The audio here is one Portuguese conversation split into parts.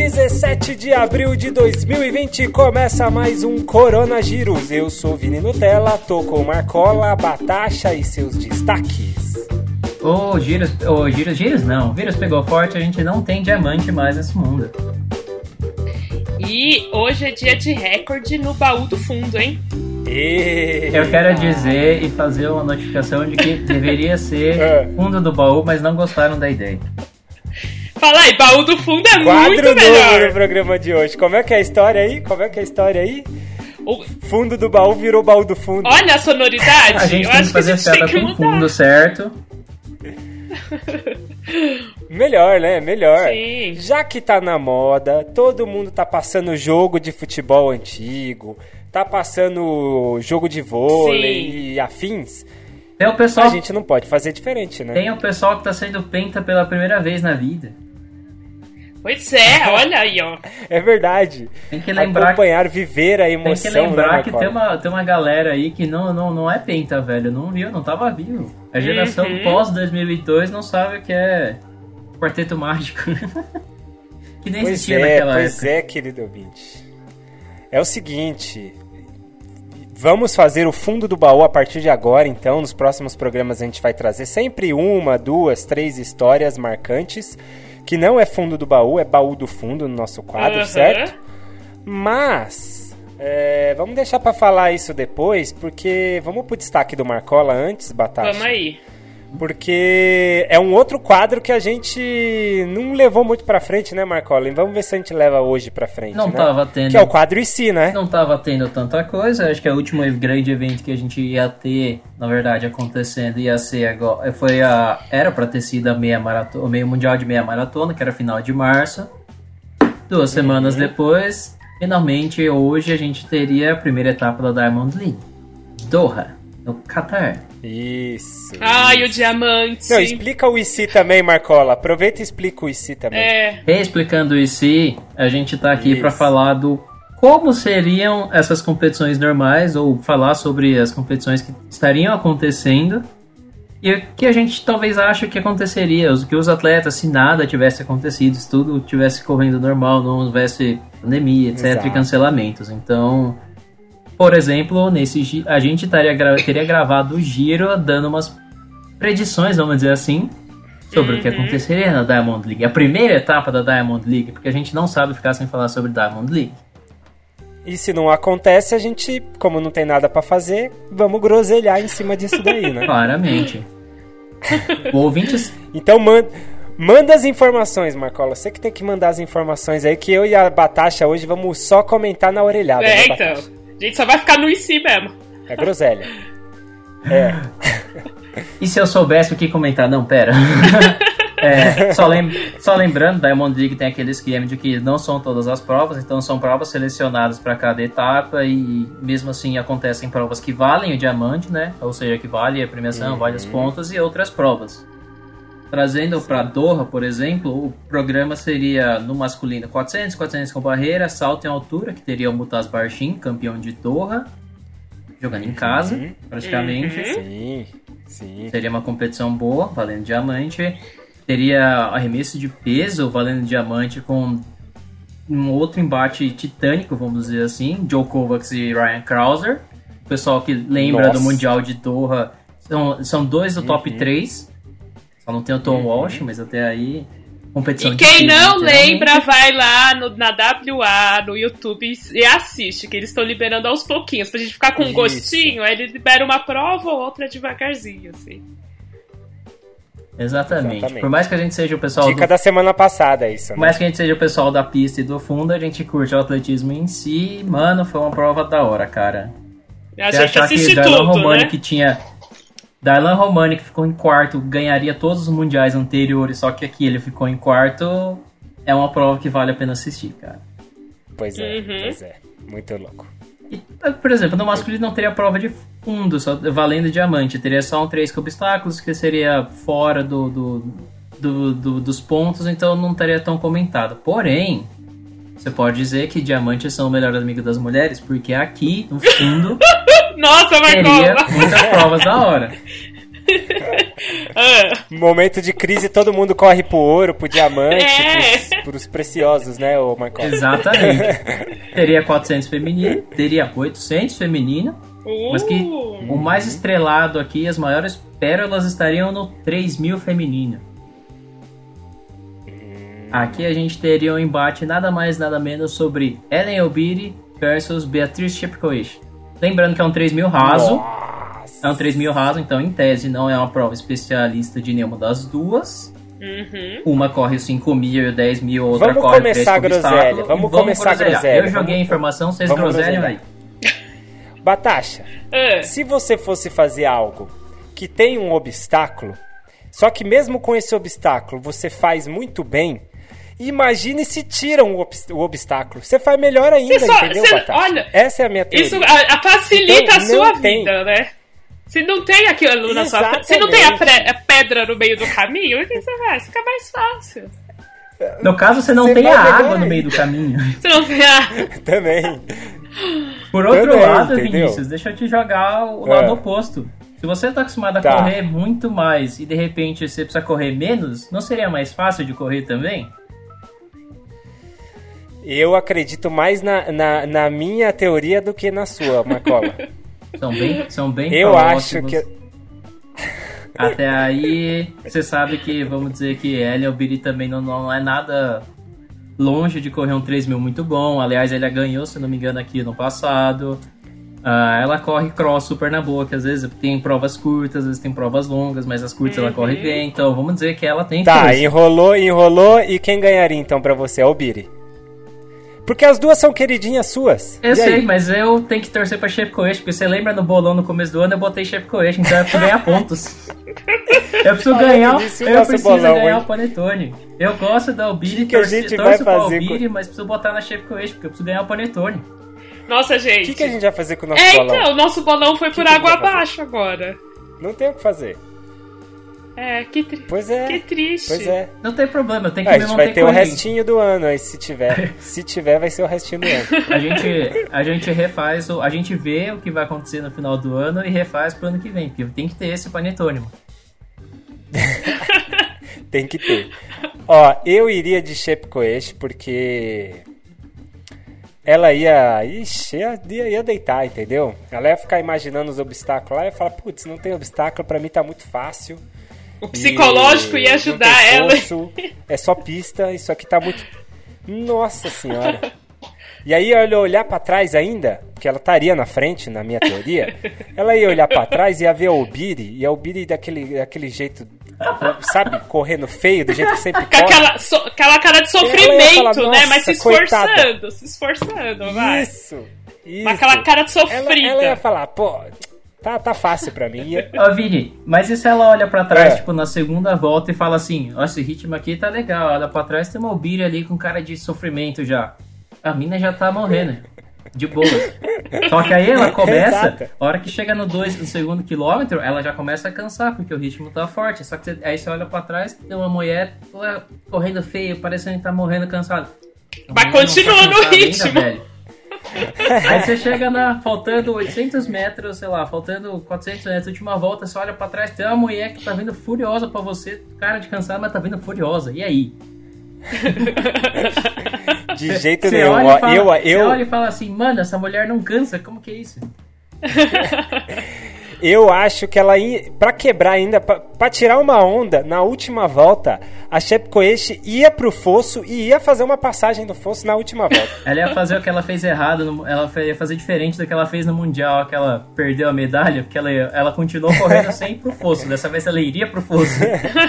17 de abril de 2020 começa mais um Corona Giros. Eu sou Vini Nutella, tô com Marcola, Batacha e seus destaques. Ô, oh, Giros, oh, Giros, Giros não. Vírus pegou forte, a gente não tem diamante mais nesse mundo. E hoje é dia de recorde no baú do fundo, hein? Eita. Eu quero dizer e fazer uma notificação de que deveria ser é. fundo do baú, mas não gostaram da ideia. Fala aí, baú do fundo é Quadro muito melhor. no programa de hoje. Como é que é a história aí? Como é que é a história aí? O fundo do baú virou baú do fundo. Olha a sonoridade. a gente Eu tem que fazer piada com o fundo certo. Melhor, né? Melhor. Sim. Já que tá na moda, todo mundo tá passando jogo de futebol antigo, tá passando jogo de vôlei Sim. e afins. Tem o pessoal... A gente não pode fazer diferente, né? Tem o pessoal que tá sendo penta pela primeira vez na vida. Pois é, olha aí, ó. É verdade. Tem que lembrar. Acompanhar, viver a emoção. Tem que lembrar né, que tem uma, tem uma galera aí que não, não, não é penta, velho. Não viu, não tava vivo. A geração uhum. pós-2002 não sabe o que é Quarteto Mágico. que nem pois existia é, naquela pois época. Pois é, querido ouvinte. É o seguinte. Vamos fazer o fundo do baú a partir de agora, então. Nos próximos programas a gente vai trazer sempre uma, duas, três histórias marcantes que não é fundo do baú, é baú do fundo no nosso quadro, uhum. certo? Mas é, vamos deixar para falar isso depois, porque vamos pro destaque do Marcola antes, Batata. Vamos aí. Porque é um outro quadro que a gente não levou muito pra frente, né, Marcola? Vamos ver se a gente leva hoje pra frente. Não né? tava tendo. Que é o quadro em si, né? Não tava tendo tanta coisa. Acho que é o último grande evento que a gente ia ter, na verdade, acontecendo, ia ser agora. Foi a. Era pra ter sido a meia maratona, o meio mundial de meia maratona, que era final de março. Duas uhum. semanas depois, finalmente, hoje a gente teria a primeira etapa da Diamond League. Doha, no Qatar. Isso. Ai, isso. o diamante. Não, explica o IC também, Marcola. Aproveita e explica o IC também. É. Explicando o IC, a gente tá aqui para falar do como seriam essas competições normais ou falar sobre as competições que estariam acontecendo e o que a gente talvez ache que aconteceria, que os atletas, se nada tivesse acontecido, se tudo tivesse correndo normal, não houvesse pandemia, etc, Exato. e cancelamentos. Então, por exemplo, nesse a gente taria, teria gravado o giro dando umas predições, vamos dizer assim, sobre uhum. o que uhum. aconteceria na Diamond League. A primeira etapa da Diamond League, porque a gente não sabe ficar sem falar sobre Diamond League. E se não acontece, a gente, como não tem nada para fazer, vamos groselhar em cima disso daí, né? Claramente. Ouvintes. Então manda. Manda as informações, Marcola. Você que tem que mandar as informações aí, que eu e a Batasha hoje vamos só comentar na orelhada. É, né, então. A gente só vai ficar no IC mesmo. É groselha. é. E se eu soubesse o que comentar? Não, pera. É, só, lem só lembrando, Diamond League tem aquele esquema de que não são todas as provas, então são provas selecionadas para cada etapa e mesmo assim acontecem provas que valem o diamante, né? Ou seja, que vale a premiação, uhum. vale as pontas e outras provas. Trazendo para Doha, por exemplo, o programa seria no masculino 400, 400 com barreira, salto em altura, que teria o Mutaz Barshin, campeão de Doha, jogando em casa, uhum. praticamente. Uhum. Sim, sim. Seria uma competição boa, valendo diamante. Teria arremesso de peso, valendo diamante, com um outro embate titânico, vamos dizer assim, Joe Kovacs e Ryan Krauser. O pessoal que lembra Nossa. do Mundial de Doha, são, são dois do top uhum. 3 só não tem o Tom uhum. Walsh, mas até aí. Competição e quem não lembra, vai lá no, na WA, no YouTube e assiste, que eles estão liberando aos pouquinhos, pra gente ficar com um gostinho, aí ele libera uma prova ou outra devagarzinho, assim. Exatamente. Exatamente. Por mais que a gente seja o pessoal. Dica do... da semana passada, é isso. Né? Por mais que a gente seja o pessoal da pista e do fundo, a gente curte o atletismo em si. Mano, foi uma prova da hora, cara. A gente assiste que tudo, Romani né? que tinha Darlan Romani, que ficou em quarto, ganharia todos os mundiais anteriores, só que aqui ele ficou em quarto. É uma prova que vale a pena assistir, cara. Pois é, uhum. pois é. Muito louco. E, por exemplo, no masculino não teria prova de fundo, só valendo diamante. Teria só um 3 com obstáculos, que seria fora do, do, do, do, dos pontos, então não estaria tão comentado. Porém, você pode dizer que diamantes são o melhor amigo das mulheres, porque aqui, no fundo, Nossa, teria muitas provas da hora. Ah. Momento de crise, todo mundo corre pro ouro, pro diamante. É. pros preciosos, né, ô Marcos? Exatamente. teria 400 feminino, teria 800 feminino, Uh, mas que o mais estrelado aqui, as maiores pérolas estariam no 3000 feminino. Aqui a gente teria um embate nada mais nada menos sobre Ellen Obiri versus Beatriz Chepkoech. Lembrando que é um 3000 raso. Nossa. É um 3000 raso, então em tese não é uma prova especialista de nenhuma das duas. uhum. Uma corre os 5 mil e o 10 mil, outra Vamos corre começar a três com groselha, obstáculo, vamos e começar a groselha, Eu joguei vamos- a informação, vocês vamos groselham aí. Batasha, Ah, se você fosse fazer algo que tem um obstáculo, só que mesmo com esse obstáculo você faz muito bem, imagine se tiram o, o obstáculo. Você faz melhor ainda, só- entendeu, Batasha? olha, Essa é a minha teoria. Isso a, a facilita Então, a sua tem. vida, né? Se não tem aquilo na sua frente, se não tem a, Exatamente. a pedra no meio do caminho, o que você faz? Fica mais fácil. No caso, você não Você tem a água no meio do caminho. Você não tem a... Também. Por outro Também, lado, entendeu? Vinícius, deixa eu te jogar o É. lado oposto. Se você tá acostumado a Tá. correr muito mais e de repente você precisa correr menos, não seria mais fácil de correr também? Eu acredito mais na, na, na minha teoria do que na sua, Marcola. São bem, são bem Eu acho que. Até aí, você sabe que, vamos dizer que Ellen Obiri também não, não é nada longe de correr um 3 mil muito bom. Aliás, ela ganhou, se não me engano, aqui no passado. Ah, ela corre cross super na boa, que às vezes tem provas curtas, às vezes tem provas longas, mas as curtas ela corre bem. Então, vamos dizer que ela tem Tá, enrolou, enrolou. E quem ganharia então pra você? É o Biri. Porque as duas são queridinhas suas. Eu E sei, aí? mas eu tenho que torcer pra Chepcoech, porque você lembra no bolão no começo do ano, eu botei Chepcoech, então eu preciso ganhar pontos. Eu preciso Falando ganhar, nisso, e o eu preciso bolão, ganhar hein? o Panetone. Eu gosto da Albiri, Que que a gente torço vai pra fazer Albiri, com- mas preciso botar na Chepcoech, porque eu preciso ganhar o Panetone. Nossa, O gente. que, que a gente vai fazer com o nosso É, bolão? então, o nosso bolão foi por que a gente água abaixo agora. Não tem o que fazer. É, que, tri... Pois é. que triste. Pois é. Não tem problema, eu tenho que Ah, a me gente manter vai ter o restinho do ano aí, se tiver. se tiver, vai ser o restinho do ano. A gente, a gente refaz, o, a gente vê o que vai acontecer no final do ano e refaz pro ano que vem, porque tem que ter esse Panetone. mano. Tem que ter. Ó, eu iria de Shepkoesh porque ela ia, ixi, ia, ia, ia deitar, entendeu? Ela ia ficar imaginando os obstáculos lá e ia falar, putz, não tem obstáculo, pra mim tá muito fácil. O psicológico E ia ajudar ela. É só pista, isso aqui tá muito. Nossa senhora. E aí ela ia olhar pra trás ainda, porque ela estaria na frente, na minha teoria. Ela ia olhar pra trás e ia ver a Obiri, e a Obiri daquele, daquele jeito, sabe, correndo feio, do jeito que sempre corre. aquela, so- aquela cara de Ela sofrimento, falar, né? Mas se "Nossa, coitada." esforçando, se esforçando, vai. Isso, isso. Com aquela cara de ela, sofrida. ela ia falar, pô, tá, tá fácil pra mim. Ó, Vini, mas e se ela olha pra trás, É. tipo, na segunda volta e fala assim, ó, esse ritmo aqui tá legal, olha pra trás tem uma Albiri ali com cara de sofrimento já. A mina já tá morrendo, de boa. Só que aí ela começa, Exato. a hora que chega no, dois, no segundo quilômetro, ela já começa a cansar, porque o ritmo tá forte. Só que você- aí você olha pra trás, tem uma mulher correndo feio, parecendo que tá morrendo cansada. Tá continua no cansada ritmo. velho. Aí você chega na. faltando 800 metros, sei lá, faltando 400 metros, última volta, você olha pra trás, tem uma mulher que tá vindo furiosa pra você, cara de cansada, mas tá vindo furiosa. E aí? De jeito Você nenhum. olha, fala, eu, você eu, olha e fala assim, mano, essa mulher não cansa, como que é isso? Eu acho que ela ia, pra quebrar ainda, pra, pra tirar uma onda, na última volta, a Shepkoesh ia pro fosso e ia fazer uma passagem do fosso na última volta. Ela ia fazer o que ela fez errado, no- ela ia fazer diferente do que ela fez no Mundial, que ela perdeu a medalha, porque ela, ela continuou correndo sem ir pro fosso. Dessa vez ela iria pro fosso.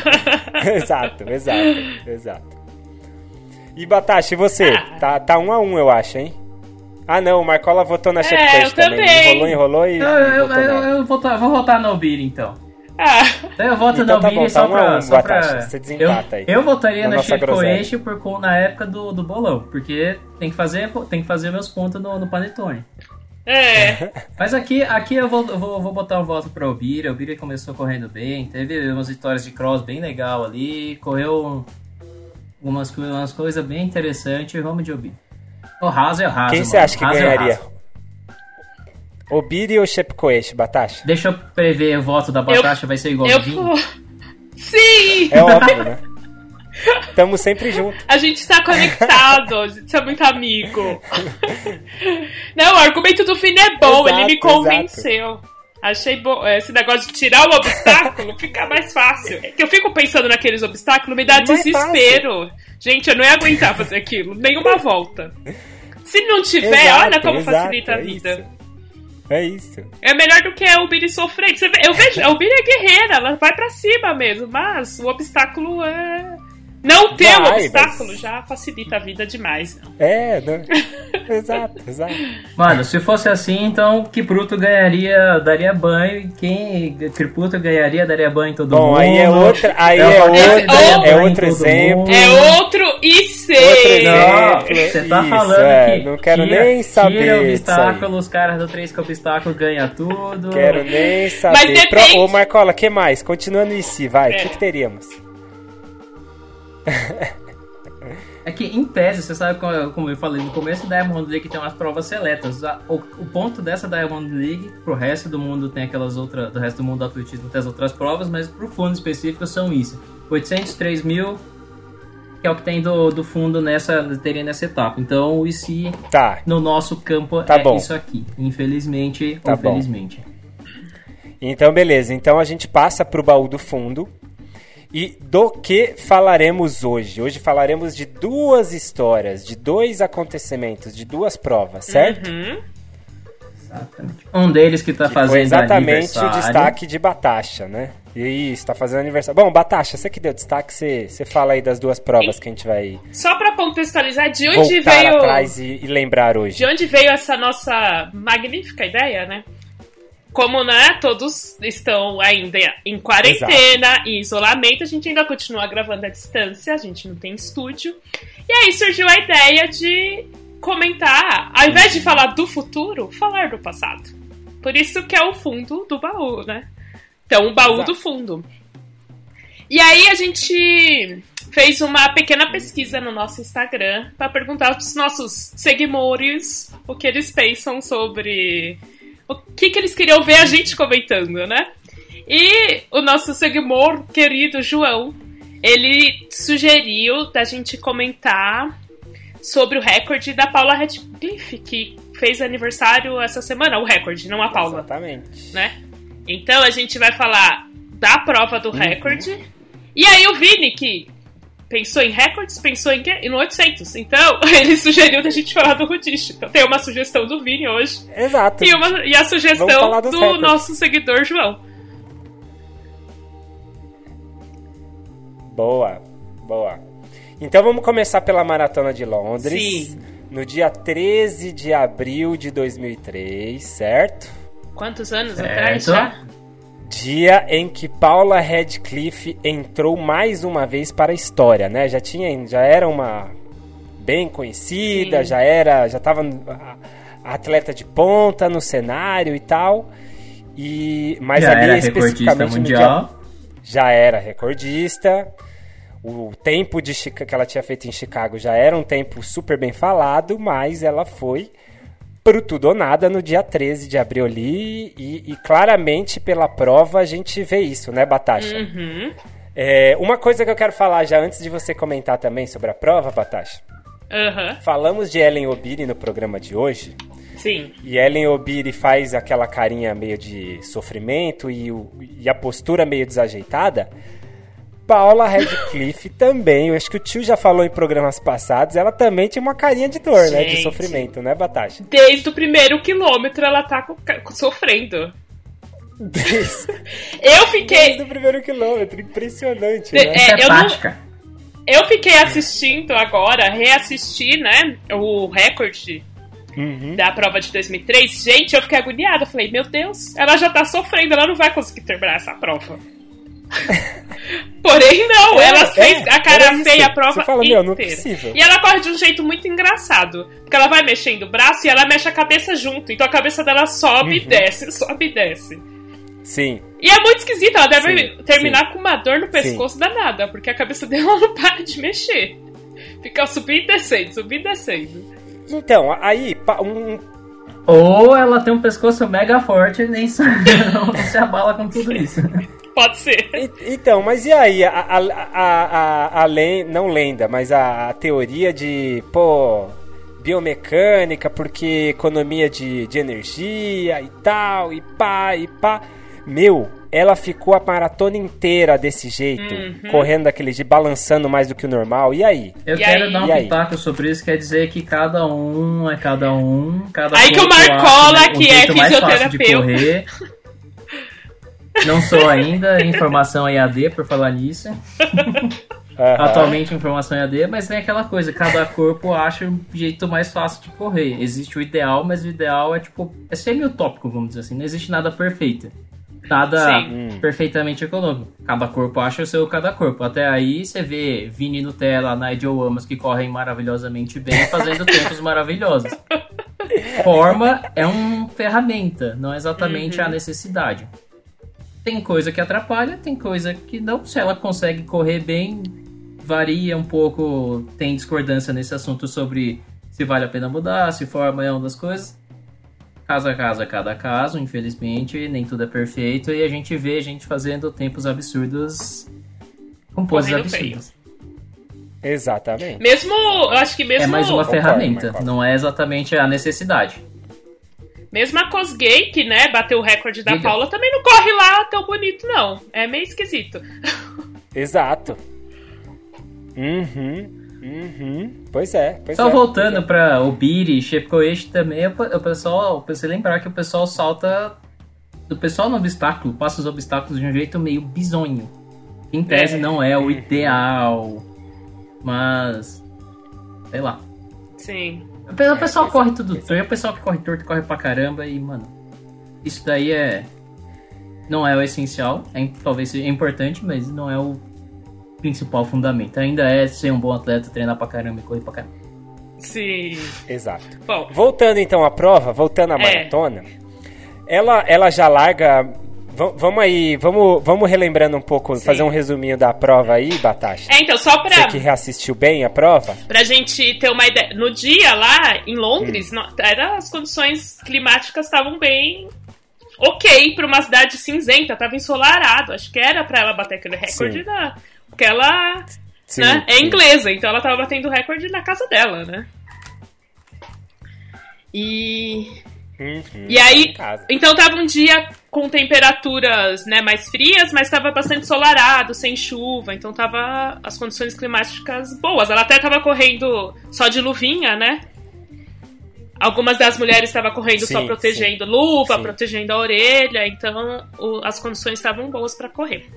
exato, exato, exato. E Batashi, e você? Tá, tá um a um, eu acho, hein? Ah não, o Marcola votou na Shepkoesh eu também. também. Enrolou, enrolou e. Eu, eu, votou eu, nela. eu vou, votar- vou votar no Albiri, então. Ah, Então eu voto Então no tá bom, só tá um pra... um, só pra... Você desempata eu, aí. eu votaria Na na Shekoeshi por com na época do, do bolão, porque tem que fazer, tem que fazer meus pontos no, no Panetone. é. Mas aqui, aqui eu, vou, eu vou, vou botar um voto pra Albiri. A Albiri começou correndo bem, teve umas vitórias de cross bem legal ali, correu um- umas, umas coisas bem interessantes. Vamos de Albiri. O raso é o raso. Quem você acha que Raso é o ganharia? raso. Obiri ou Shepkoesh, Batashi? Deixa eu prever o voto da Batasha, vai ser igual Eu ao. Sim! É óbvio, né? Estamos sempre juntos. A gente tá conectado, a gente é muito amigo. Não, o argumento do Vini é bom, exato, ele me convenceu. Exato. Achei bom. Esse negócio de tirar o obstáculo fica mais fácil. É que eu fico pensando naqueles obstáculos, me dá não desespero. É gente, eu não ia aguentar fazer aquilo. Nenhuma volta. Se não tiver, exato, olha como exato, facilita a é vida. Isso. É isso. É melhor do que a Ubiri sofrendo. Eu vejo, a Ubiri é guerreira, ela vai para cima mesmo, mas o obstáculo é não ter um obstáculo mas... já facilita a vida demais. É, não... exato, exato. Mano, se fosse assim, então Kipruto ganharia, daria banho, e quem Kipruto ganharia, daria banho em todo Bom, mundo. aí é outra, aí é, é, outro, é outro exemplo. É outro IC. Outro você tá Isso, falando é, que não quero tira, nem saber tira o obstáculo, os caras do 3 com obstáculo ganham tudo. Quero nem saber. Mas depende... Pro, ô Marcola, que mais? Continuando em si, vai, o é. que, que teríamos? É que, em tese, você sabe como eu falei no começo, da Diamond League tem umas provas seletas. O, o ponto dessa Diamond League, pro resto do mundo tem aquelas outras, do resto do mundo do atletismo tem as outras provas, mas pro fundo específico são isso. 803 mil, que é o que tem do, do fundo nessa, teria nessa etapa. Então, o IC tá. no nosso campo tá é bom. isso aqui. Infelizmente tá ou felizmente. Então, beleza. Então a gente passa pro baú do fundo. E do que falaremos hoje? Hoje falaremos de duas histórias, de dois acontecimentos, de duas provas, certo? Uhum. Exatamente. Um deles que está fazendo foi exatamente o destaque de Batasha, né? Isso, está fazendo aniversário. Bom, Batasha, você que deu destaque, você, você fala aí das duas provas que a gente vai. Só para contextualizar, de onde veio. atrás e, e lembrar hoje. De onde veio essa nossa magnífica ideia, né? Como né, todos estão ainda em quarentena, Exato. em isolamento, a gente ainda continua gravando à distância, a gente não tem estúdio. E aí surgiu a ideia de comentar, ao invés de falar do futuro, falar do passado. Por isso que é o fundo do baú, né? Então, o baú Exato. do fundo. E aí a gente fez uma pequena pesquisa no nosso Instagram para perguntar aos nossos seguidores o que eles pensam sobre o que, que eles queriam ver a gente comentando, né? E o nosso seguidor querido João, ele sugeriu da gente comentar sobre o recorde da Paula Radcliffe, que fez aniversário essa semana, o recorde, não a Paula. Exatamente. Né? Então a gente vai falar da prova do uhum. recorde. E aí o Vini, que pensou em recordes, pensou em quê? E no 800. Então, ele sugeriu da gente falar do Rudish. Então, tem uma sugestão do Vini hoje. Exato. E, uma, e a sugestão do records. nosso seguidor João. Boa, boa. Então, vamos começar pela Maratona de Londres. Sim. No dia 13 de abril de 2003, certo? Quantos anos certo. atrás já? Dia em que Paula Radcliffe entrou mais uma vez para a história, né? Já tinha, já era uma bem conhecida, Sim. já era, já estava atleta de ponta no cenário e tal. E mas já ali especificamente mundial. Dia, já era recordista. O tempo de Chica, que ela tinha feito em Chicago já era um tempo super bem falado, mas ela foi pro tudo ou nada no dia 13 de abril ali e, e claramente pela prova a gente vê isso, né, Batasha? Uhum. É, uma coisa que eu quero falar já antes de você comentar também sobre a prova, Batasha. Uhum. Falamos de Ellen Obiri no programa de hoje. Sim. E Ellen Obiri faz aquela carinha meio de sofrimento e, o, e a postura meio desajeitada. Paula Radcliffe também, eu acho que o tio já falou em programas passados, ela também tinha uma carinha de dor, Gente, né? De sofrimento, né, Batasha? Desde o primeiro quilômetro ela tá sofrendo. Desde, eu fiquei. Desde o primeiro quilômetro, impressionante. né? É, é eu, não... eu fiquei assistindo agora, reassisti, né? O recorde Uhum. da prova de 2003, gente, eu fiquei agoniada. Falei, meu Deus, ela já tá sofrendo, ela não vai conseguir terminar essa prova. Porém, não, é, ela fez é, a cara feia a prova fala, inteira. Meu, não é possível. E ela corre de um jeito muito engraçado. Porque ela vai mexendo o braço e ela mexe a cabeça junto. Então a cabeça dela sobe uhum. e desce, sobe e desce. Sim. E é muito esquisito, ela deve sim, terminar sim. com uma dor no pescoço sim. danada, porque a cabeça dela não para de mexer. Fica subindo e descendo, subindo e descendo. Então, aí, um, ou ela tem um pescoço mega forte e nem se abala com tudo isso. Pode ser. E, então, mas e aí? A, a, a, a, a não lenda, mas a, a teoria de, pô, biomecânica, porque economia de, de energia e tal, e pá, e pá. Meu, ela ficou a maratona inteira desse jeito, uhum. correndo daquele jeito, balançando mais do que o normal. E aí? Eu e quero aí? dar um pitaco sobre isso, quer dizer que cada um é cada um, cada Aí que o Marcola, que é fisioterapeuta. Não sou ainda, informação EAD por falar nisso. Uhum. Atualmente informação EAD, mas tem aquela coisa, cada corpo acha um jeito mais fácil de correr. Existe o ideal, mas o ideal é tipo, é semi-utópico, vamos dizer assim, não existe nada perfeito. Nada Sim. perfeitamente econômico. Cada corpo acha o seu cada corpo. Até aí você vê Vini Nutella, Nigel Amos que correm maravilhosamente bem, fazendo tempos maravilhosos. Forma é uma ferramenta, não é exatamente uhum. a necessidade. Tem coisa que atrapalha, tem coisa que não. Se ela consegue correr bem, varia um pouco. Tem discordância nesse assunto sobre se vale a pena mudar, se forma é uma das coisas. Caso a caso, a cada caso, infelizmente, nem tudo é perfeito e a gente vê gente fazendo tempos absurdos com poses absurdas. Exatamente. Mesmo, eu acho que mesmo. É mais uma ferramenta, não é exatamente a necessidade. Mesmo a Cosgate, né, bateu o recorde da Diga. Paula, também não corre lá tão bonito, não. É meio esquisito. Exato. Uhum. Uhum. Pois é. Pois Só é, voltando é. pra Obiri, Shepkoishi também, o pessoal, você lembrar que o pessoal salta. O pessoal no obstáculo passa os obstáculos de um jeito meio bizonho. Em tese é. não é o uhum. ideal. Mas. Sei lá. Sim. O pessoal é, corre tudo torto, o pessoal que corre torto corre pra caramba e, mano, isso daí é. Não é o essencial, é, talvez seja importante, mas não é o principal fundamento. Ainda é ser um bom atleta, treinar pra caramba e correr pra caramba. Sim. Exato. Bom, voltando então à prova, voltando à é. maratona, ela, ela já larga vamos aí, vamos, vamos relembrando um pouco, Sim. fazer um resuminho da prova aí, Batasha. É, então, só pra. Você que reassistiu bem a prova? Pra gente ter uma ideia. No dia lá, em Londres, hum. era, as condições climáticas estavam bem ok pra uma cidade cinzenta, tava ensolarado. Acho que era pra ela bater aquele recorde da. Porque ela sim, né, é inglesa, então ela tava batendo recorde na casa dela, né? E. Uhum, e aí, então tava um dia com temperaturas né, mais frias, mas estava bastante ensolarado, sem chuva, então tava as condições climáticas boas. Ela até estava correndo só de luvinha, né? Algumas das mulheres estavam correndo sim, só protegendo sim, luva, sim. protegendo a orelha, então o, as condições estavam boas para correr.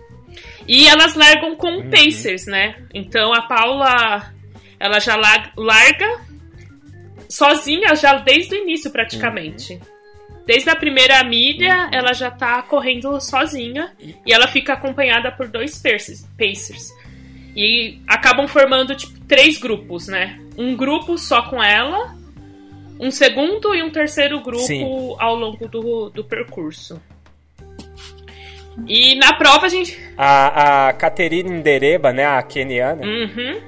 E elas largam com uhum. pacers, né? Então a Paula ela já larga sozinha já desde o início praticamente. Uhum. Desde a primeira milha, uhum. ela já tá correndo sozinha e ela fica acompanhada por dois pacers. E acabam formando tipo três grupos, né? Um grupo só com ela, um segundo e um terceiro grupo Sim. ao longo do, do percurso. E na prova a gente. A, a Caterine Ndereba, né? A keniana. Uhum.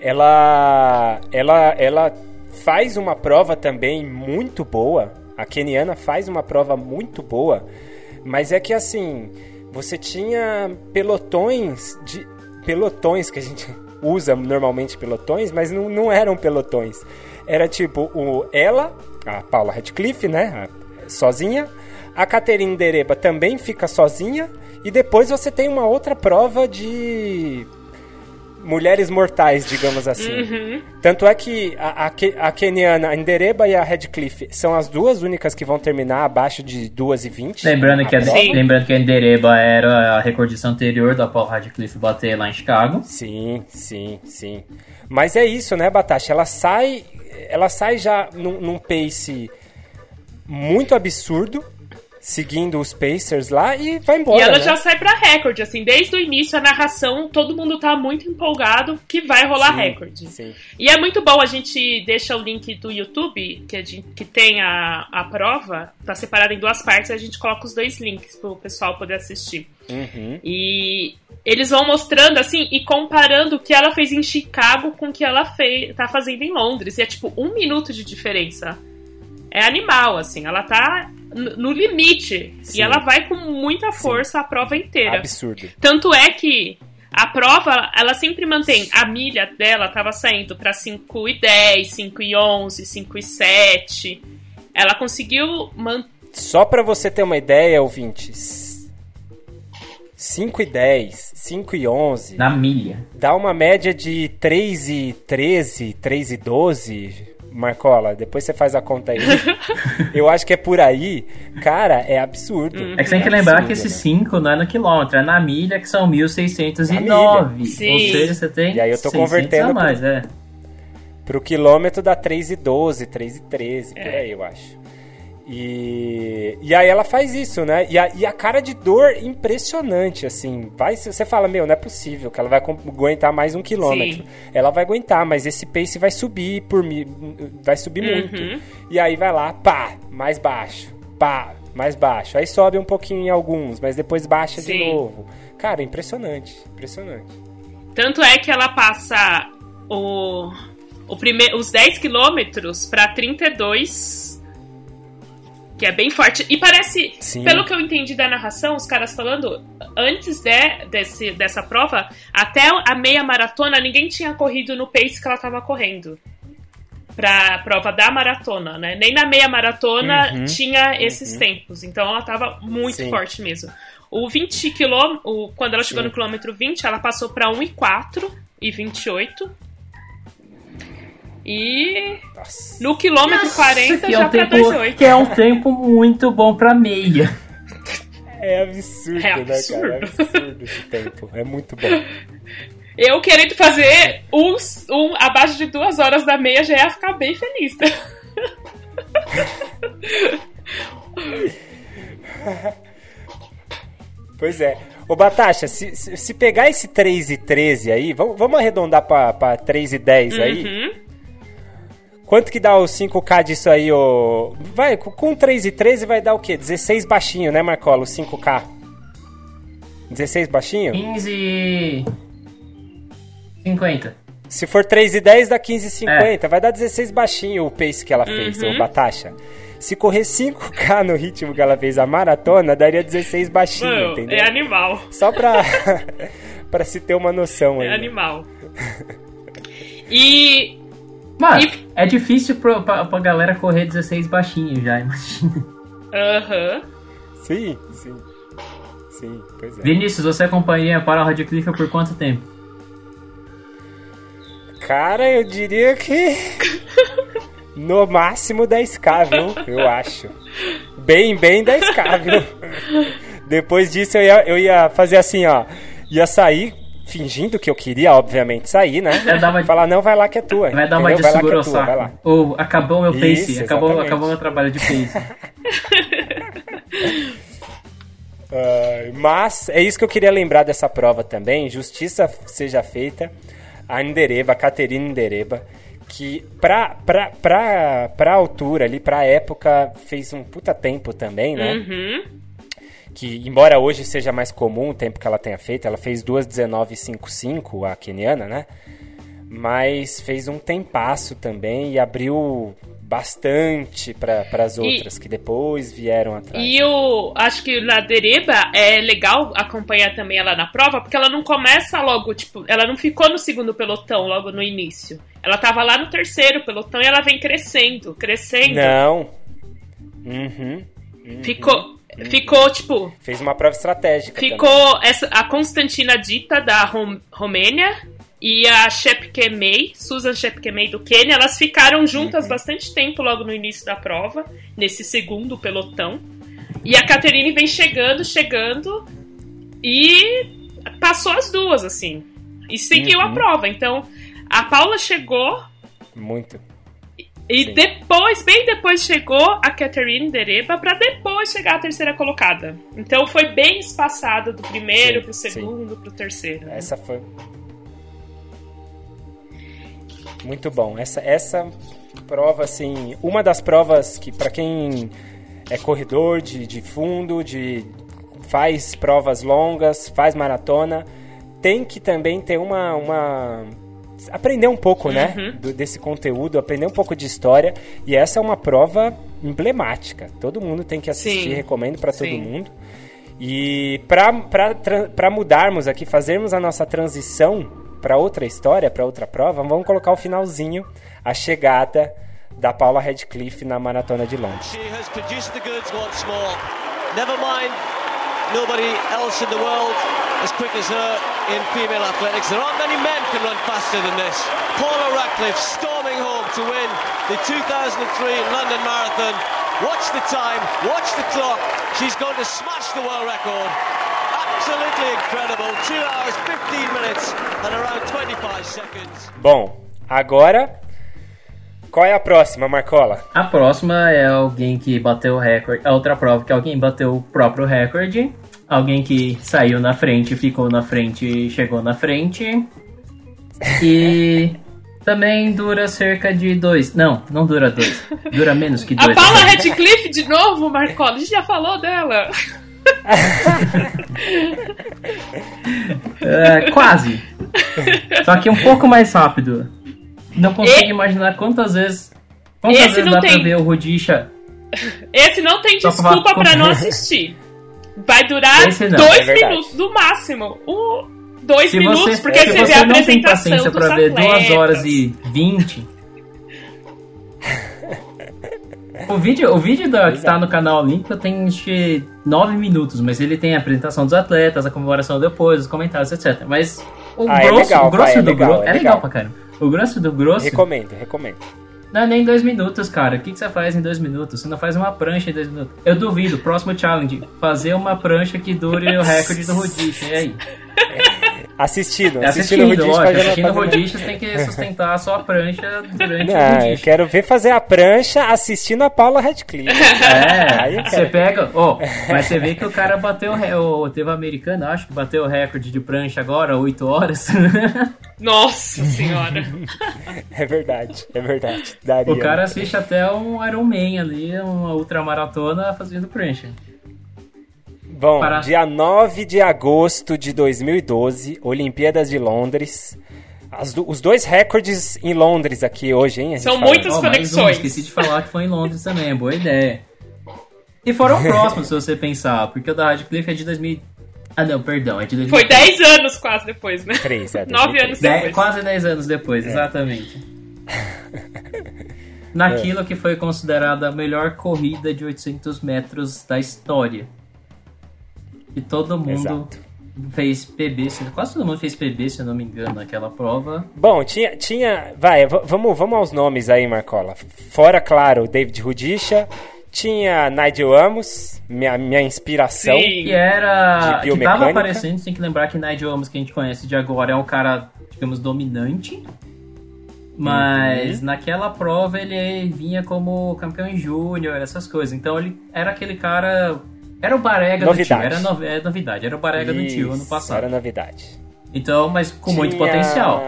Ela, ela, ela faz uma prova também muito boa. A keniana faz uma prova muito boa, mas é que assim, você tinha pelotões de pelotões que a gente usa normalmente pelotões, mas não, não eram pelotões. Era tipo o ela, a Paula Radcliffe, né, sozinha, a Caterine Dereba também fica sozinha e depois você tem uma outra prova de mulheres mortais, digamos assim. Uhum. Tanto é que a, a, a Keniana, Ndereba e a Redcliffe são as duas únicas que vão terminar abaixo de 2 e 20. Lembrando que, a, lembrando que a Ndereba era a recordição anterior da Paul Radcliffe bater lá em Chicago. Sim, sim, sim. Mas é isso, né, Batasha? Ela sai, ela sai já num, num pace muito absurdo seguindo os Pacers lá e vai embora. E ela né? já sai pra recorde, assim, desde o início a narração, todo mundo tá muito empolgado que vai rolar recorde. Sim. E é muito bom, a gente deixa o link do YouTube, que, gente, que tem a, a prova, tá separado em duas partes, a gente coloca os dois links pro pessoal poder assistir. Uhum. E eles vão mostrando assim e comparando o que ela fez em Chicago com o que ela fez, tá fazendo em Londres. E é tipo um minuto de diferença. É animal, assim. Ela tá no limite. Sim. E ela vai com muita força Sim. a prova inteira. Absurdo. Tanto é que a prova, ela sempre mantém. A milha dela tava saindo para 5 e 10, 5 e 11, 5 e 7. Ela conseguiu manter. Só para você ter uma ideia, ouvintes. 5 e 10, 5 e 11. Na milha. Dá uma média de 3 e 13, 3 e 12. Marcola, depois você faz a conta aí. eu acho que é por aí. Cara, é absurdo. É que você tem que é lembrar que esse 5 né? não é no quilômetro, é na milha, que são 1.609. Ou seja, você tem. E aí eu tô convertendo. A mais, pro, é. pro quilômetro dá 3,12, 3,13, é. por aí, eu acho. E, e aí ela faz isso, né? E a, e a cara de dor impressionante, assim. Vai, você fala, meu, não é possível que ela vai aguentar mais um quilômetro. Sim. Ela vai aguentar, mas esse pace vai subir por vai subir uhum. muito. E aí vai lá, pá, mais baixo, pá, mais baixo. Aí sobe um pouquinho em alguns, mas depois baixa Sim. de novo. Cara, impressionante, impressionante. Tanto é que ela passa o, o prime, os 10 quilômetros para 32 que é bem forte. E parece, Sim. pelo que eu entendi da narração, os caras falando, antes de, desse, dessa prova, até a meia maratona, ninguém tinha corrido no pace que ela estava correndo. Pra prova da maratona, né? Nem na meia maratona uhum, tinha esses uhum. tempos. Então ela estava muito Sim. forte mesmo. O 20 quilômetros, quando ela chegou Sim. no quilômetro 20, ela passou para 1,4 e 28. E Nossa. no quilômetro Nossa, 40 que já é um tempo, 2,8. Que é um tempo muito bom pra meia. É absurdo, é absurdo. né, cara? É absurdo esse tempo. É muito bom. Eu querendo fazer uns, um abaixo de duas horas da meia já ia ficar bem feliz. pois é. Ô, Batasha, se, se, pegar esse 3 e 13 aí, vamos, vamos arredondar pra, pra 3 e 10 uhum. aí. Quanto que dá o 5K disso aí, ô? Vai, com 3 e 13 vai dar o quê? 16 baixinho, né, Marcola? O 5K. 16 baixinho? 15... 50. Se for 3 e 10, dá 15 e 50. É. Vai dar 16 baixinho o pace que ela fez, uhum. ô Batasha. Se correr 5K no ritmo que ela fez a maratona, daria 16 baixinho, Mano, entendeu? É animal. Só pra, pra se ter uma noção aí. É animal. E Mano, e... é difícil pra, pra, pra, galera correr 16 baixinho já, imagina. Aham. Uhum. Sim, sim. Sim, pois é. Vinícius, você acompanha para o Radcliffe por quanto tempo? Cara, eu diria que. no máximo 10k, viu? Eu acho. Bem, bem 10k, viu? Depois disso eu ia, eu ia fazer assim, ó. Ia sair fingindo que eu queria, obviamente, sair, né? É, uma... Falar, não, vai lá que é tua. Vai dar uma de seguro ao saco. Ou acabou meu pace, Isso, acabou, acabou meu trabalho de pace. uh, mas é isso que eu queria lembrar dessa prova também. Justiça seja feita. A Ndereba, a Caterina Ndereba, que pra, pra, pra, pra altura ali, pra época, fez um puta tempo também, né? Uhum que embora hoje seja mais comum o tempo que ela tenha feito, ela fez 2:19:55 a keniana, né? Mas fez um tempasso também e abriu bastante para as outras e, que depois vieram atrás. E eu acho que na Dereba é legal acompanhar também ela na prova, porque ela não começa logo, tipo, ela não ficou no segundo pelotão logo no início. Ela tava lá no terceiro pelotão e ela vem crescendo, crescendo. Não. Uhum. uhum. Ficou Ficou, tipo. Fez uma prova estratégica. Ficou essa, a Constantina Dita, da Rom, Romênia, e a Shepkemei, Susan Shepkemei do Quênia, elas ficaram juntas uhum. bastante tempo logo no início da prova, nesse segundo pelotão. E a Caterine vem chegando, chegando, e passou as duas, assim. E seguiu uhum. a prova. Então, a Paula chegou. Muito. E Sim. depois, bem depois, chegou a Catherine Dereba para depois chegar a terceira colocada. Então foi bem espaçado do primeiro sim, pro segundo sim. pro terceiro. Né? Essa foi. Muito bom. Essa, essa prova, assim, uma das provas que, para quem é corredor de, de fundo, de faz provas longas, faz maratona, tem que também ter uma, uma aprender um pouco, né, Uhum. do- desse conteúdo, aprender um pouco de história. E essa é uma prova emblemática. Todo mundo tem que assistir, Sim. recomendo para todo mundo. E para mudarmos aqui, fazermos a nossa transição para outra história, para outra prova, vamos colocar o finalzinho, a chegada da Paula Radcliffe na Maratona de Londres. She has produced the goods once more. Never mind, nobody else in the world as quick as her in female athletics. There aren't many men can run faster than this. Paula Radcliffe storming home to win the 2003 London Marathon. Watch the time, watch the clock. She's going to smash the world record. Absolutely incredible. 2 hours, 15 minutes and around 25 seconds. Bom, agora qual é a próxima, Marcola? A próxima é alguém que bateu o recorde. A outra prova que alguém bateu o próprio recorde. Alguém que saiu na frente, ficou na frente e chegou na frente. E também dura cerca de dois. Não, não dura dois. Dura menos que A dois. Paula Radcliffe de novo, Marcola. A gente já falou dela. É, quase. Só que um pouco mais rápido. Não consigo E- imaginar quantas vezes. Quantas Esse vezes não dá tem. pra ver o Rudisha? Esse não tem Só desculpa pra não assistir. Vai durar não, dois é minutos no máximo. Um, dois Se minutos, você, porque se você vê você a não tem apresentação paciência pra ver. 2 horas e 20. O vídeo, o vídeo da, que tá no canal Olímpico tem acho que 9 minutos, mas ele tem a apresentação dos atletas, a comemoração depois, os comentários, etc. Mas o Ah, é grosso, legal, o grosso vai, é do legal, grosso. é É, legal. legal pra caramba. O grosso do grosso Recomendo, recomendo. não é nem dois minutos, cara. O que, que você faz em dois minutos? Você não faz uma prancha em dois minutos. Eu duvido, próximo challenge, fazer uma prancha que dure o recorde do Rodish. E aí? Assistindo, É assistindo, assistindo, o Rudish lógico. Assistindo você tem que sustentar a sua prancha durante o Não, eu quero ver fazer a prancha assistindo a Paula Radcliffe. Aí É, eu você quero. pega. Ó, mas você vê que o cara bateu. o Teve um americano, acho que bateu o recorde de prancha agora, 8 horas. Nossa senhora. É verdade, é verdade. Daria. o cara assiste até um Iron Man ali, uma ultramaratona fazendo prancha. Bom, Para- dia 9 de agosto de 2012, Olimpíadas de Londres. As do- os dois recordes em Londres aqui hoje, hein? São falando. muitas Ó, mais um, conexões. esqueci de falar que foi em Londres também, é boa ideia. E foram próximos, se você pensar, porque o da Radcliffe é de 2000. Ah, não, perdão, é de 2000. Foi 10 anos quase depois, né? Três, é, 9 2003. anos Dez- depois. quase 10 anos depois, exatamente. Naquilo que foi considerada a melhor corrida de 800 metros da história. E todo mundo Exato. fez PB, se- quase todo mundo fez PB, se eu não me engano, naquela prova. Bom, tinha. tinha vai, vamos, vamos aos nomes aí, Marcola. Fora, claro, David Rudisha. Tinha Nigel Amos, minha, minha inspiração. Sim. Que era. De Que tava aparecendo, tem que lembrar que Nigel Amos, que a gente conhece de agora, é um cara, digamos, dominante. Mas Uhum. naquela prova ele vinha como campeão em júnior, essas coisas. Então ele era aquele cara. Era o Barega do tio. Novidade. Era no- é novidade, era o Barega do tio ano Isso, passado. Era novidade. Então, mas com muito Tinha- potencial.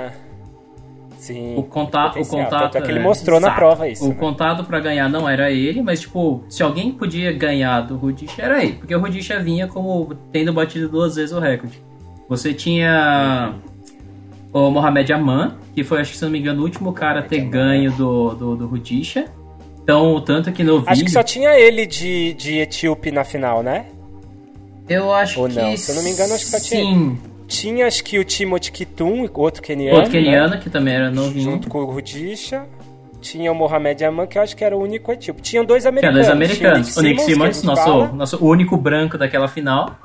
Sim. O, conta o contato. Tanto é que ele mostrou na exato. prova isso. O né? contato pra ganhar não era ele, mas tipo, se alguém podia ganhar do Rudisha era ele, porque o Rudisha vinha como tendo batido duas vezes o recorde. Você tinha o Mohamed Aman, que foi, acho que se não me engano, o último cara a ter ganho do, do, do Rudisha. Então, tanto que no vídeo. Acho que só tinha ele de, de etíope na final, né? Eu acho Ou que. não, se eu não me engano, acho que só tinha Sim. Tinha, acho que o Timothy Kitum, outro keniano. Outro keniano, né? que também era novinho. Junto com o Rudisha. Tinha o Mohamed Aman, que eu acho que era o único etíope. Tinha dois Tinha americanos. dois americanos. Tinha O Nick Simmons, gente nosso, fala. nosso único branco daquela final.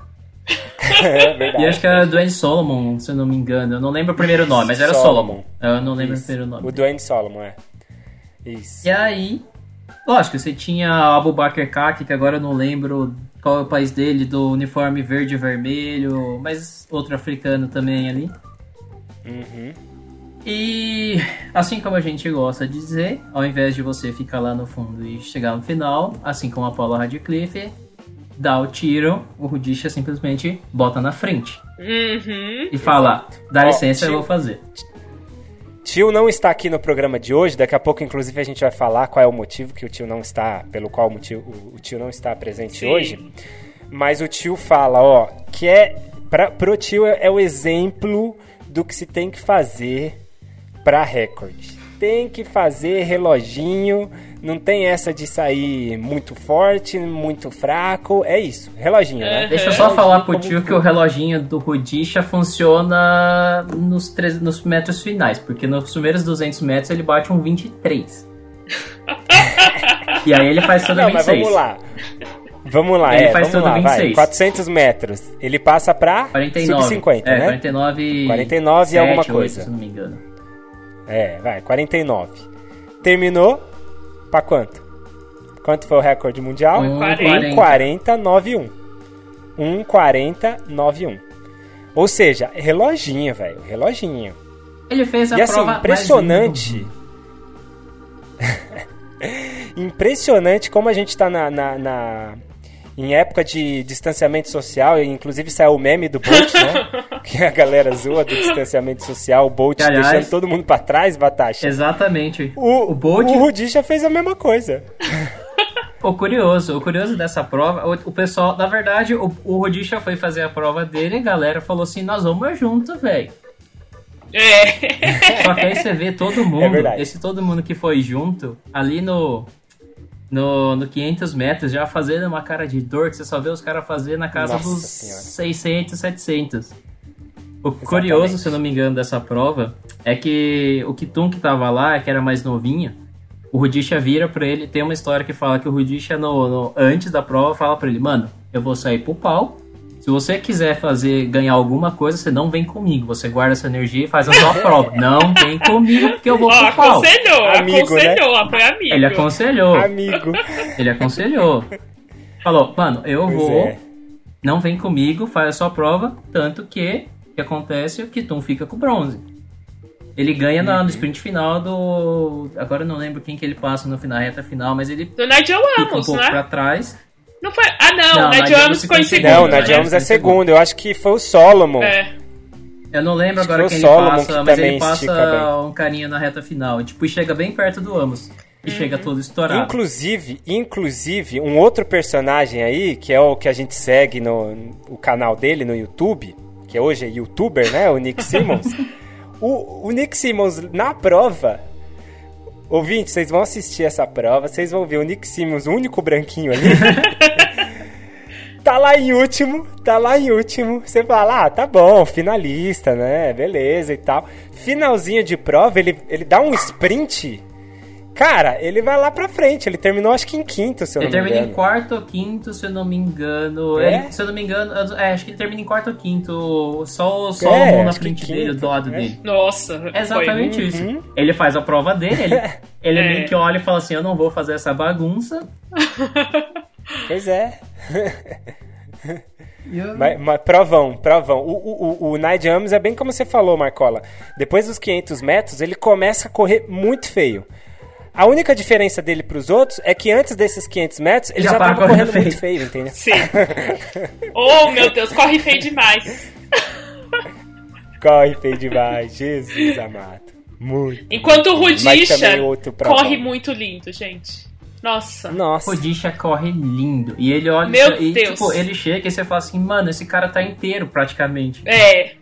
é verdade. E acho que era Dwayne Solomon, se eu não me engano. Eu não lembro o primeiro nome, mas era Solomon. Solomon. Eu não lembro Isso. o primeiro nome. O Dwayne Solomon, é. Isso. E aí, lógico, você tinha Abu Bakr Kaki, que agora eu não lembro qual é o país dele, do uniforme verde e vermelho, mas outro africano também ali. Uhum. E assim como a gente gosta de dizer, ao invés de você ficar lá no fundo e chegar no final, assim como a Paula Radcliffe, dá o tiro, o Rudisha simplesmente bota na frente Uhum. e fala: dá Ó, licença, eu vou fazer. Tio não está aqui no programa de hoje. Daqui a pouco, inclusive, a gente vai falar qual é o motivo que o tio não está, pelo qual o, motivo, o, tio não está presente Sim. hoje. Mas o tio fala, ó, que é pra, pro tio é, é o exemplo do que se tem que fazer pra recorde. Tem que fazer reloginho, não tem essa de sair muito forte, muito fraco, é isso, reloginho, né? Deixa eu só falar pro tio que o reloginho do Rudisha funciona nos, três, nos metros finais, porque nos primeiros 200 metros ele bate um 23. e aí ele faz todo Não, 26. mas vamos lá. Vamos lá, Ele é, faz vamos lá, vai. 26. 400 metros. Ele passa pra 49. sub-50, é, né? 49 49 e 7, alguma 8, coisa. se não me engano. É, vai, 49. Terminou pra quanto? Quanto foi o recorde mundial? Um 40. 1,40,91. 1,40,91. Ou seja, reloginho, velho, reloginho. Ele fez a E assim, prova impressionante. impressionante como a gente tá na, na- na- em época de distanciamento social, inclusive saiu o meme do Bolt, né? que a galera zoa do distanciamento social, o Bolt aliás- deixando todo mundo pra trás, Batasha. Exatamente. O, O Bolt- o Rudisha fez a mesma coisa. O curioso, o curioso dessa prova, o, o pessoal, na verdade, o, o Rodisha foi fazer a prova dele e a galera falou assim, nós vamos junto, velho. É. Só que aí você vê todo É mundo, verdade. esse todo mundo que foi junto, ali no, no, no 500 metros, já fazendo uma cara de dor, que você só vê os caras fazendo na casa Nossa dos Senhora. 600, 700. O curioso, se eu não me engano, dessa prova, é que o Kitum que tava lá, que era mais novinho, o Rudisha vira pra ele, tem uma história que fala que o Rudisha, no, no- antes da prova, fala pra ele, mano, eu vou sair pro pau, se você quiser fazer, ganhar alguma coisa, você não vem comigo, você guarda essa energia e faz a sua prova. Não vem comigo, porque eu vou pro pau. aconselhou, Amigo, aconselhou, foi amigo. Ele aconselhou, Amigo. ele aconselhou. Falou, mano, eu Pois vou, é. não vem comigo, faz a sua prova, tanto que que acontece, o Kitum fica com bronze. Ele ganha na, Uhum. no sprint final do. Agora eu não lembro quem que ele passa no final, reta final, mas ele Do Nigel fica um Amos, pouco né? pra trás. Não foi... Ah, não, Não, o Nigel Nigel Amos Amos ficou em segundo. Não, o segundo, né? Nadia Amos é é segundo. Eu acho que foi o Solomon. É. Eu não lembro Acho que agora quem o ele Solomon passa, que mas ele passa um carinha na reta final. E, tipo, e chega bem perto do Amos. E chega todo estourado. Inclusive, inclusive, um outro personagem aí, que é o que a gente segue no o canal dele no YouTube, que hoje é youtuber, né? O Nick Simmons. o, o Nick Simmons, na prova. Ouvinte, vocês vão assistir essa prova, vocês vão ver o Nick Simmons, o único branquinho ali. tá lá em último, tá lá em último. Você fala, ah, tá bom, finalista, né? Beleza e tal. Finalzinho de prova, ele, ele dá um sprint. Cara, ele vai lá pra frente. Ele terminou acho que em quinto, se eu Ele não me termina engano. em quarto ou quinto, se eu não me engano. É? Ele- se eu não me engano, eu- é, acho que ele termina em quarto ou quinto. Só, só É, o mão na frente quinto, dele, do lado é. dele. Nossa, É exatamente foi... isso. Uhum. Ele faz a prova dele, ele, ele É. meio que olha e fala assim: Eu não vou fazer essa bagunça. Pois é. Mas, mas provão, provão. O, o, o, o Nigel Amos é bem como você falou, Marcola. Depois dos 500 metros, ele começa a correr muito feio. A única diferença dele pros outros é que antes desses 500 metros, ele Já já, tava correndo correndo muito feio, entendeu? Sim. oh, meu Deus, corre feio demais. Corre feio demais, Jesus amado. Muito. Enquanto o Rudisha corre muito lindo, gente. Nossa. Nossa. O Disha corre lindo. E ele olha Meu e, Deus. tipo, ele chega e você fala assim, mano, esse cara tá inteiro praticamente. É,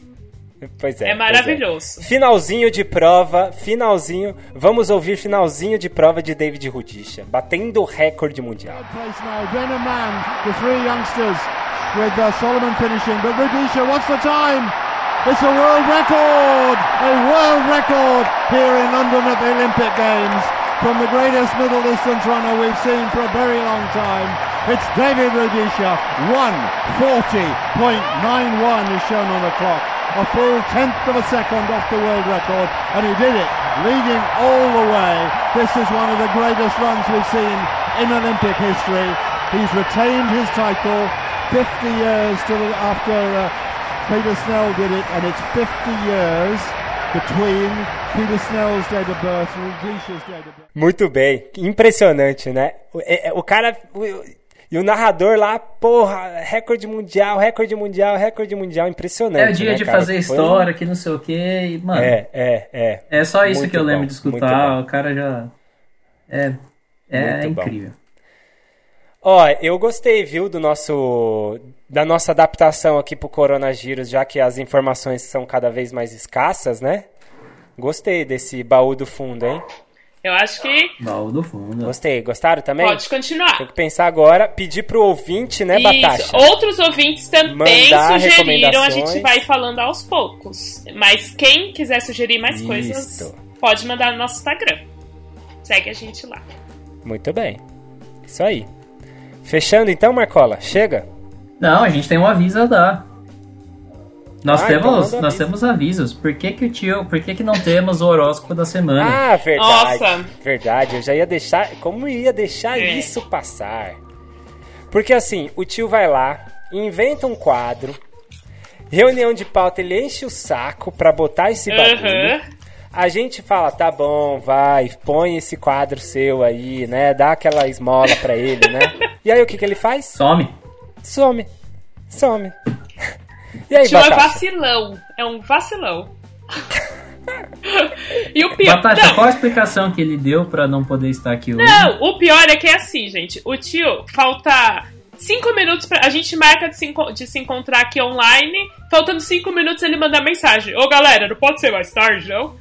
Pois é. é, pois maravilhoso. Finalzinho de prova, finalzinho. Vamos ouvir finalzinho de prova de David Rudisha, batendo o recorde mundial. with uh, Solomon finishing. But Rudisha, what's the time? It's a world record! A world record here in London at the Olympic Games. From the greatest middle distance runner we've seen for a very long time. It's David Rudisha. 140.91 is shown on the clock. A full tenth of a second off the world record. And he did it, leading all the way. This is one of the greatest runs we've seen in Olympic history. He's retained his title 50 years to the, after uh, Peter Snell did it, and it's 50 years between Peter Snell's date of birth and Rudisha's date of birth. Muito bem, impressionante, né? O, o cara. o- e o narrador lá, porra, recorde mundial, recorde mundial, recorde mundial, impressionante. É o dia né, de cara? fazer Foi- história, que não sei o que, e, mano. É, é, é. É só isso Muito que eu lembro bom, de muito escutar. bom. O cara já. É. É bom. incrível. Ó, eu gostei, viu, do nosso da nossa adaptação aqui pro coronavírus, já que as informações são cada vez mais escassas, né? Gostei desse baú do fundo, hein? Eu acho que. Baú do fundo. Gostei. Gostaram também? Pode continuar. Tem que pensar agora, pedir pro ouvinte, né, Isso. Batasha? Outros ouvintes também Mandar sugeriram, a gente vai falando aos poucos. Mas quem quiser sugerir mais Isso. coisas, pode mandar no nosso Instagram. Segue a gente lá. Muito bem. Isso aí. Fechando então, Marcola? Chega? Não, a gente tem um aviso a dar. Nós, Ah, então temos, manda nós temos avisos. Por que, que o tio. Por que, que não temos o horóscopo da semana? Ah, verdade. Nossa. Verdade. Eu já ia deixar. Como ia deixar É. isso passar? Porque assim, o tio vai lá, inventa um quadro, reunião de pauta, ele enche o saco pra botar esse bagulho. Aham. A gente fala, tá bom, vai, põe esse quadro seu aí, né? Dá aquela esmola pra ele, né? E aí o que, que ele faz? Some. Some. Some. E aí, Tio é Batata? vacilão. É um vacilão. e o pior. Batasha, não, qual a explicação que ele deu pra não poder estar aqui hoje? não, o pior é que é assim, gente. O tio falta cinco minutos pra. A gente marca de se, de se encontrar aqui online. Faltando cinco minutos ele manda mensagem. Ô galera, não pode ser mais tarde, não?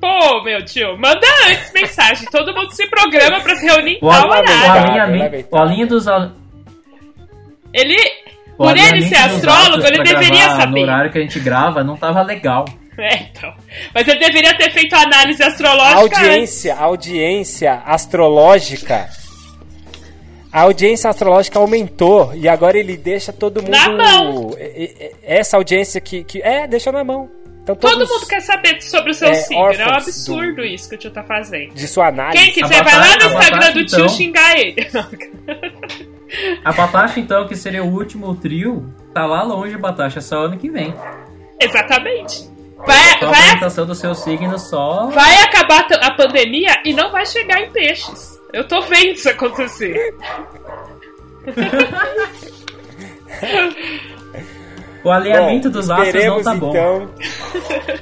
Pô, meu tio, manda antes mensagem. Todo mundo se programa pra se reunir em tal horário. alinhamento, o alinho dos. Ele. Por ele ser astrólogo, ele deveria saber. No horário que a gente grava, não tava legal. É, então. Mas ele deveria ter feito a análise astrológica. audiência, audiência astrológica. A audiência astrológica aumentou e agora ele deixa todo mundo. Na mão. Essa audiência que, que. É, deixa na mão. Então, Todo mundo quer saber sobre o seu É, signo. É um absurdo do- isso que o tio tá fazendo. De sua análise. Quem quiser, vai lá no Instagram do tio então. xingar ele. A Batasha, então, que seria o último trio, tá lá longe, Batasha, só ano que vem. Exatamente. Vai, a vai, apresentação do seu signo só. vai acabar a pandemia e não vai chegar em peixes. Eu tô vendo isso acontecer. O alinhamento Bom, dos astros não tá bom. então.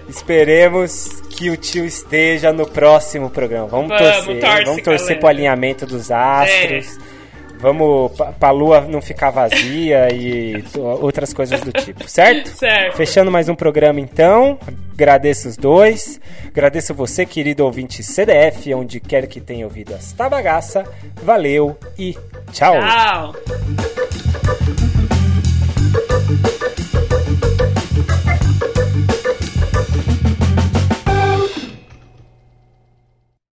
esperemos que o tio esteja no próximo programa. Vamos, Vamos, torcer. torce, vamos torcer galera. pro alinhamento dos astros. Vamos pra, lua não ficar vazia e outras coisas do tipo, certo? Certo. Fechando mais um programa então. Agradeço os dois. Agradeço você, querido ouvinte CDF, onde quer que tenha ouvido esta bagaça. Valeu e tchau. Tchau.